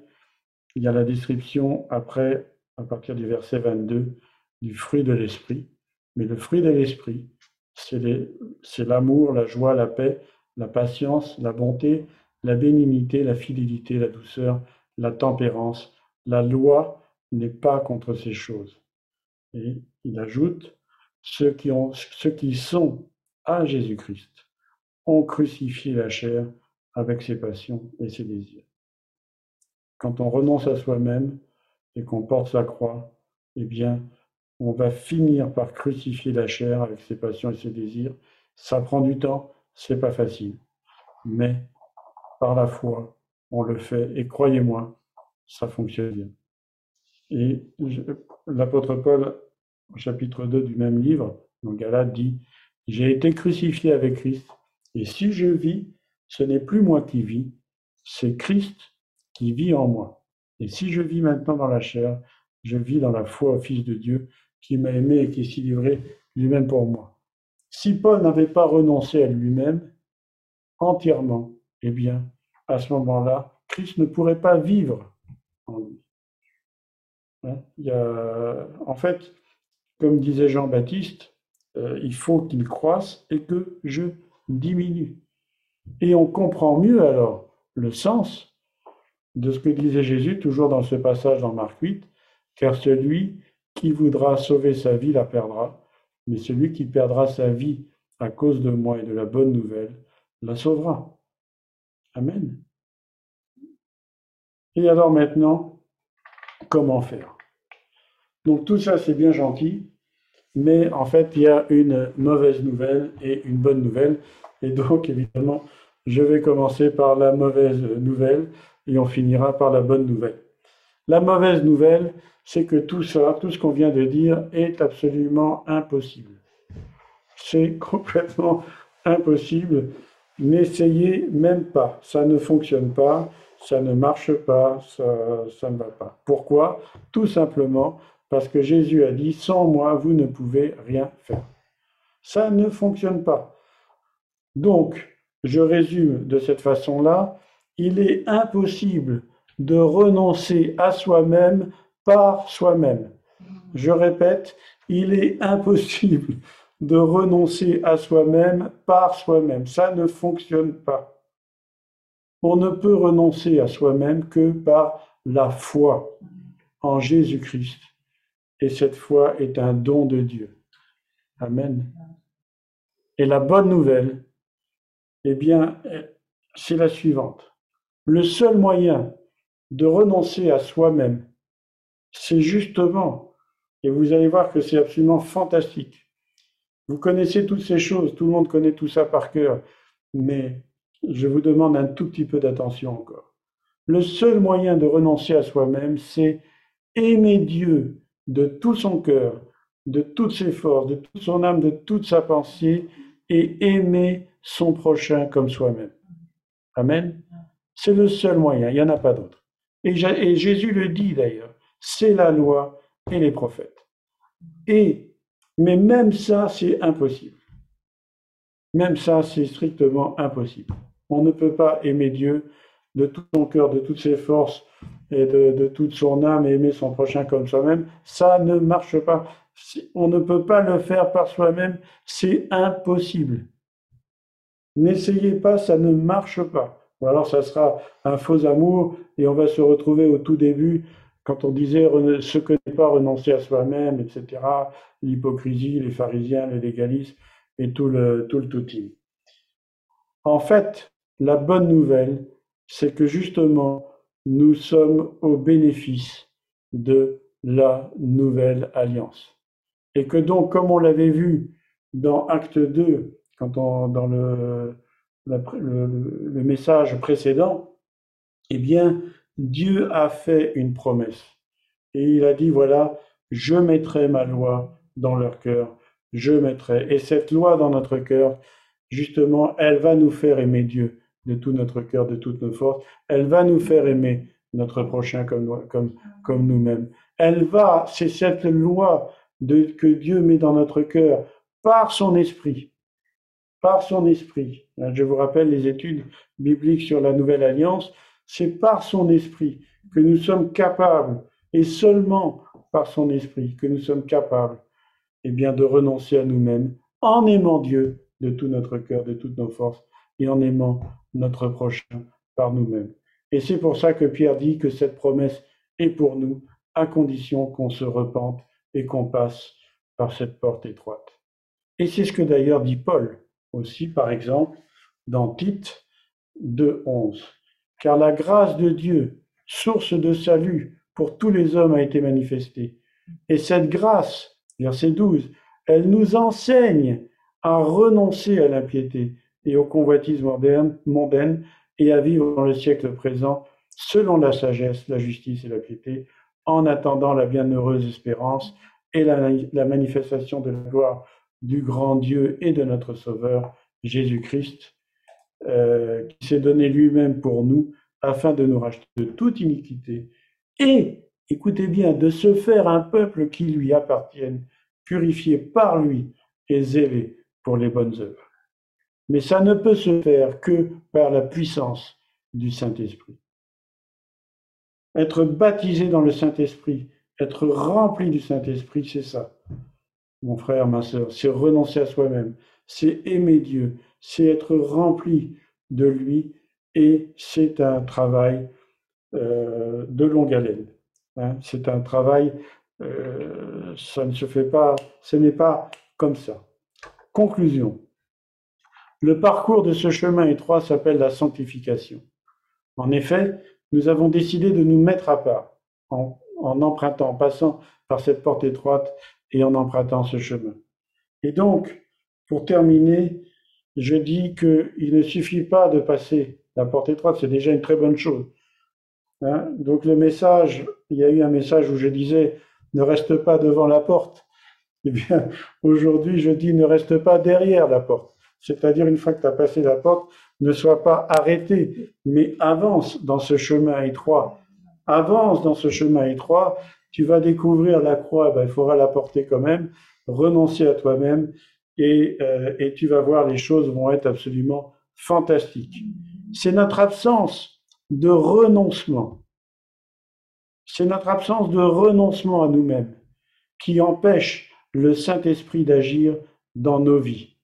il y a la description après, à partir du verset 22, du fruit de l'esprit. Mais le fruit de l'esprit, c'est l'amour, la joie, la paix, la patience, la bonté, la bénignité, la fidélité, la douceur, la tempérance. La loi n'est pas contre ces choses. Et il ajoute, ceux qui, sont à Jésus-Christ ont crucifié la chair avec ses passions et ses désirs. Quand on renonce à soi-même et qu'on porte sa croix, eh bien, on va finir par crucifier la chair avec ses passions et ses désirs. Ça prend du temps, c'est pas facile. Mais par la foi, on le fait. Et croyez-moi, ça fonctionne bien. Et l'apôtre Paul, au chapitre 2 du même livre, dans Galate, dit J'ai été crucifié avec Christ, et si je vis, ce n'est plus moi qui vis, c'est Christ qui vit en moi. Et si je vis maintenant dans la chair, je vis dans la foi au Fils de Dieu qui m'a aimé et qui s'est livré lui-même pour moi. Si Paul n'avait pas renoncé à lui-même entièrement, eh bien, à ce moment-là, Christ ne pourrait pas vivre en lui. Hein, en fait, comme disait Jean-Baptiste, euh, il faut qu'il croisse et que je diminue. Et on comprend mieux alors le sens de ce que disait Jésus, toujours dans ce passage dans Marc 8, car celui qui voudra sauver sa vie la perdra, mais celui qui perdra sa vie à cause de moi et de la bonne nouvelle la sauvera. Amen. Et alors maintenant, comment faire? Donc tout ça, c'est bien gentil, mais en fait, il y a une mauvaise nouvelle et une bonne nouvelle. Et donc, évidemment, je vais commencer par la mauvaise nouvelle et on finira par la bonne nouvelle. La mauvaise nouvelle, c'est que tout ça, tout ce qu'on vient de dire, est absolument impossible. C'est complètement impossible. N'essayez même pas. Ça ne fonctionne pas, ça ne marche pas, ça, ne va pas. Pourquoi? Tout simplement parce que Jésus a dit, sans moi, vous ne pouvez rien faire. Ça ne fonctionne pas. Donc, je résume de cette façon-là, il est impossible de renoncer à soi-même par soi-même. Je répète, il est impossible de renoncer à soi-même par soi-même. Ça ne fonctionne pas. On ne peut renoncer à soi-même que par la foi en Jésus-Christ. Et cette foi est un don de Dieu. Amen. Et la bonne nouvelle, eh bien, c'est la suivante. Le seul moyen de renoncer à soi-même, c'est justement, et vous allez voir que c'est absolument fantastique. Vous connaissez toutes ces choses, tout le monde connaît tout ça par cœur, mais je vous demande un tout petit peu d'attention encore. Le seul moyen de renoncer à soi-même, c'est aimer Dieu de tout son cœur, de toutes ses forces, de toute son âme, de toute sa pensée, et aimer son prochain comme soi-même. Amen. C'est le seul moyen, il n'y en a pas d'autre. Et, Jésus le dit d'ailleurs, c'est la loi et les prophètes. Et, mais même ça, c'est impossible. Même ça, c'est strictement impossible. On ne peut pas aimer Dieu de tout son cœur, de toutes ses forces et de, toute son âme et aimer son prochain comme soi-même. Ça ne marche pas. On ne peut pas le faire par soi-même. C'est impossible. N'essayez pas, ça ne marche pas. Ou alors ça sera un faux amour et on va se retrouver au tout début quand on disait ce que n'est pas renoncer à soi-même, etc., l'hypocrisie, les pharisiens, les légalistes et tout le tout le. En fait, la bonne nouvelle, c'est que justement, nous sommes au bénéfice de la nouvelle alliance. Et que donc, comme on l'avait vu dans Acte 2, quand on, dans le, le, message précédent, eh bien, Dieu a fait une promesse. Et il a dit, voilà, je mettrai ma loi dans leur cœur, je mettrai. Et cette loi dans notre cœur, justement, elle va nous faire aimer Dieu de tout notre cœur, de toutes nos forces. Elle va nous faire aimer notre prochain comme, nous-mêmes. Elle va, c'est cette loi que Dieu met dans notre cœur par son esprit par son esprit. Je vous rappelle les études bibliques sur la Nouvelle Alliance. C'est par son esprit que nous sommes capables, et seulement par son esprit, que nous sommes capables eh bien, de renoncer à nous-mêmes en aimant Dieu de tout notre cœur, de toutes nos forces, et en aimant notre prochain par nous-mêmes. Et c'est pour ça que Pierre dit que cette promesse est pour nous, à condition qu'on se repente et qu'on passe par cette porte étroite. Et c'est ce que d'ailleurs dit Paul aussi, par exemple, dans Tite 2.11. Car la grâce de Dieu, source de salut pour tous les hommes, a été manifestée. Et cette grâce, verset 12, elle nous enseigne à renoncer à l'impiété et aux convoitises mondaines et à vivre dans le siècle présent selon la sagesse, la justice et la piété, en attendant la bienheureuse espérance et la, manifestation de la gloire du grand Dieu et de notre Sauveur, Jésus-Christ, euh, qui s'est donné lui-même pour nous afin de nous racheter de toute iniquité et, écoutez bien, de se faire un peuple qui lui appartienne, purifié par lui et zélé pour les bonnes œuvres. Mais ça ne peut se faire que par la puissance du Saint-Esprit. Être baptisé dans le Saint-Esprit, être rempli du Saint-Esprit, c'est ça. Mon frère, ma sœur, c'est renoncer à soi-même, c'est aimer Dieu, c'est être rempli de lui et c'est un travail euh, de longue haleine. Hein. C'est un travail, euh, ça ne se fait pas, ce n'est pas comme ça. Conclusion. Le parcours de ce chemin étroit s'appelle la sanctification. En effet, nous avons décidé de nous mettre à part en, empruntant, en passant par cette porte étroite et en empruntant ce chemin. Et donc, pour terminer, je dis qu'il ne suffit pas de passer la porte étroite, c'est déjà une très bonne chose. Hein. donc le message, il y a eu un message où je disais ne reste pas devant la porte. Eh bien, aujourd'hui, je dis ne reste pas derrière la porte. C'est-à-dire, une fois que tu as passé la porte, ne sois pas arrêté, mais avance dans ce chemin étroit. Avance dans ce chemin étroit, tu vas découvrir la croix, ben, il faudra la porter quand même, renoncer à toi-même, et, euh, et tu vas voir, les choses vont être absolument fantastiques. C'est notre absence de renoncement. C'est notre absence de renoncement à nous-mêmes qui empêche le Saint-Esprit d'agir dans nos vies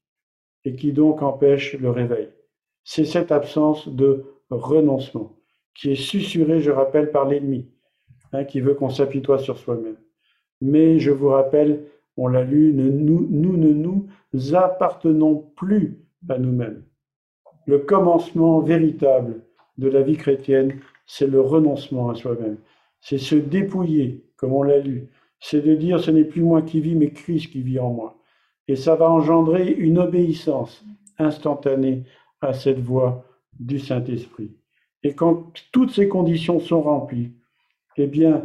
et qui donc empêche le réveil. C'est cette absence de renoncement qui est susurrée, je rappelle, par l'ennemi, hein, qui veut qu'on s'apitoie sur soi-même. Mais je vous rappelle, on l'a lu, nous, nous ne nous appartenons plus à nous-mêmes. Le commencement véritable de la vie chrétienne, c'est le renoncement à soi-même. C'est se dépouiller, comme on l'a lu. C'est de dire, ce n'est plus moi qui vis, mais Christ qui vit en moi et ça va engendrer une obéissance instantanée à cette voix du Saint-Esprit. Et quand toutes ces conditions sont remplies, eh bien,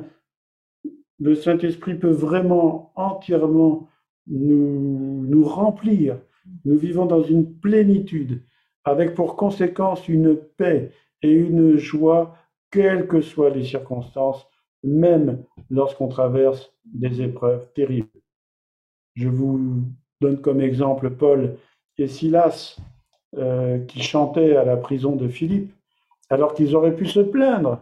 le Saint-Esprit peut vraiment entièrement nous, nous remplir. Nous vivons dans une plénitude, avec pour conséquence une paix et une joie, quelles que soient les circonstances, même lorsqu'on traverse des épreuves terribles. Je vous donne comme exemple Paul et Silas euh, qui chantaient à la prison de Philippe, alors qu'ils auraient pu se plaindre.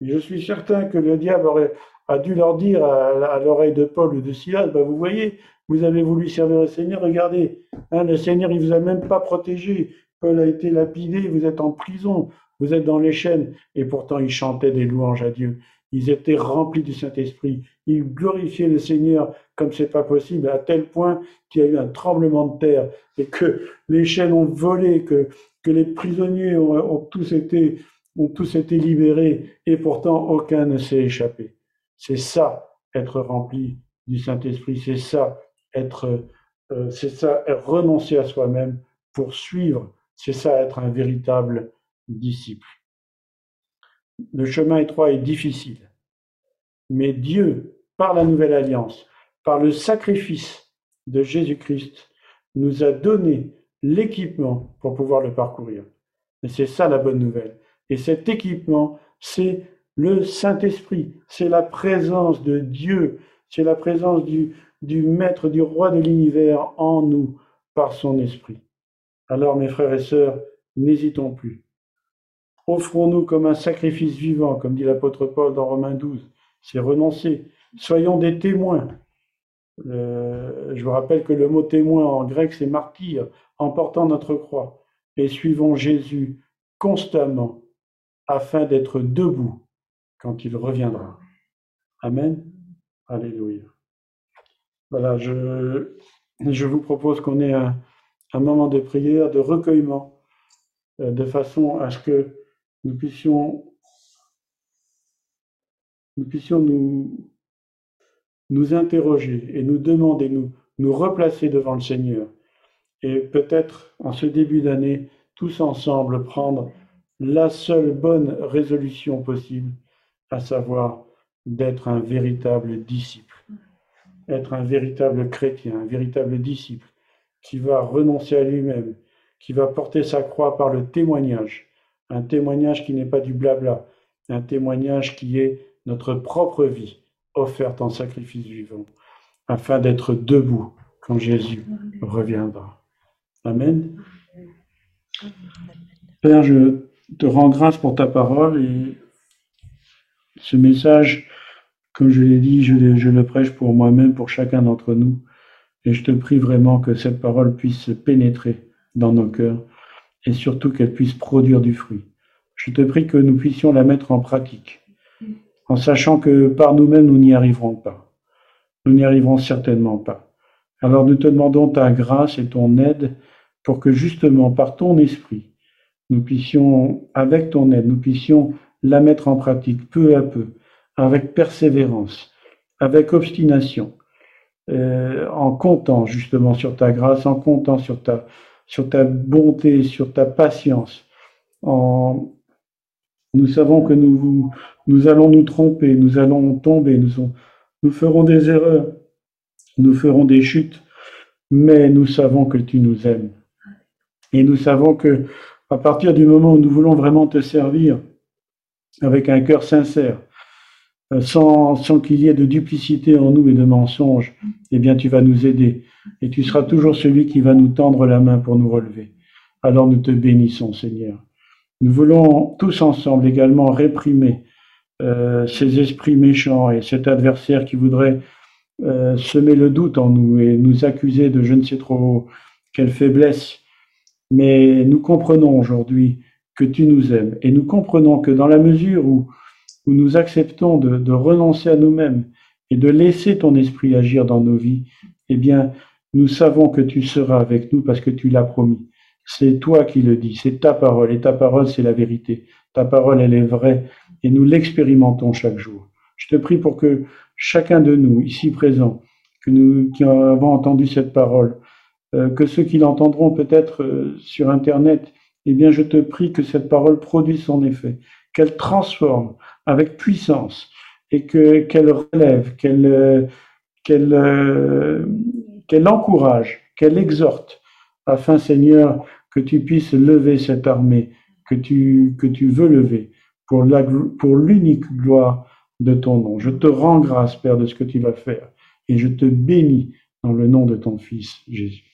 je suis certain que le diable aurait, a dû leur dire à, l'oreille de Paul ou de Silas, bah, vous voyez, vous avez voulu servir le Seigneur, regardez, hein, le Seigneur, il vous a même pas protégé. Paul a été lapidé, vous êtes en prison, vous êtes dans les chaînes, et pourtant il chantait des louanges à Dieu. Ils étaient remplis du Saint-Esprit. Ils glorifiaient le Seigneur comme c'est pas possible, à tel point qu'il y a eu un tremblement de terre et que les chaînes ont volé, que, les prisonniers ont, tous été, tous été libérés et pourtant aucun ne s'est échappé. C'est ça, être rempli du Saint-Esprit. C'est ça, être, euh, c'est ça, renoncer à soi-même pour suivre. C'est ça, être un véritable disciple. Le chemin étroit est difficile. Mais Dieu, par la nouvelle alliance, par le sacrifice de Jésus-Christ, nous a donné l'équipement pour pouvoir le parcourir. Et c'est ça la bonne nouvelle. Et cet équipement, c'est le Saint-Esprit, c'est la présence de Dieu, c'est la présence du, du Maître, du Roi de l'univers en nous par son Esprit. Alors mes frères et sœurs, n'hésitons plus Offrons-nous comme un sacrifice vivant, comme dit l'apôtre Paul dans Romains 12. C'est renoncer. Soyons des témoins. je vous rappelle que le mot témoin en grec, c'est martyr, emportant notre croix. Et suivons Jésus constamment afin d'être debout quand il reviendra. Amen. Alléluia. Voilà, je, vous propose qu'on ait un, un, moment de prière, de recueillement, euh, de façon à ce que nous puissions nous nous, nous interroger et nous demander, nous, nous replacer devant le Seigneur. Et peut-être en ce début d'année, tous ensemble prendre la seule bonne résolution possible, à savoir d'être un véritable disciple, être un véritable chrétien, un véritable disciple qui va renoncer à lui-même, qui va porter sa croix par le témoignage, un témoignage qui n'est pas du blabla, un témoignage qui est notre propre vie offerte en sacrifice vivant, afin d'être debout quand Jésus reviendra. Amen. Père, je te rends grâce pour ta parole et ce message, comme je l'ai dit, je, le prêche pour moi-même, pour chacun d'entre nous. Et je te prie vraiment que cette parole puisse pénétrer dans nos cœurs et surtout qu'elle puisse produire du fruit. Je te prie que nous puissions la mettre en pratique, en sachant que par nous-mêmes, nous n'y arriverons pas. Nous n'y arriverons certainement pas. Alors nous te demandons ta grâce et ton aide pour que justement par ton esprit, nous puissions, avec ton aide, nous puissions la mettre en pratique peu à peu, avec persévérance, avec obstination, euh, en comptant justement sur ta grâce, en comptant sur ta, sur ta bonté, sur ta patience. En... Nous savons que nous, nous allons nous tromper, nous allons tomber, nous, nous ferons des erreurs, nous ferons des chutes, mais nous savons que tu nous aimes. Et nous savons que à partir du moment où nous voulons vraiment te servir avec un cœur sincère, sans, sans qu'il y ait de duplicité en nous et de mensonges, eh bien tu vas nous aider et tu seras toujours celui qui va nous tendre la main pour nous relever. Alors nous te bénissons Seigneur. Nous voulons tous ensemble également réprimer euh, ces esprits méchants et cet adversaire qui voudrait euh, semer le doute en nous et nous accuser de je ne sais trop quelle faiblesse mais nous comprenons aujourd'hui que tu nous aimes et nous comprenons que dans la mesure où, où nous acceptons de, de renoncer à nous-mêmes et de laisser ton esprit agir dans nos vies, eh bien, nous savons que tu seras avec nous parce que tu l'as promis. C'est toi qui le dis, c'est ta parole et ta parole, c'est la vérité. Ta parole, elle est vraie et nous l'expérimentons chaque jour. Je te prie pour que chacun de nous, ici présents, que nous qui avons entendu cette parole, euh, que ceux qui l'entendront peut-être euh, sur Internet, eh bien, je te prie que cette parole produise son effet, qu'elle transforme avec puissance et que qu'elle relève, qu'elle euh, qu'elle qu'elle encourage, qu'elle exhorte, afin, Seigneur, que tu puisses lever cette armée que tu que tu veux lever pour la pour l'unique gloire de ton nom. Je te rends grâce, Père, de ce que tu vas faire, et je te bénis dans le nom de ton Fils Jésus.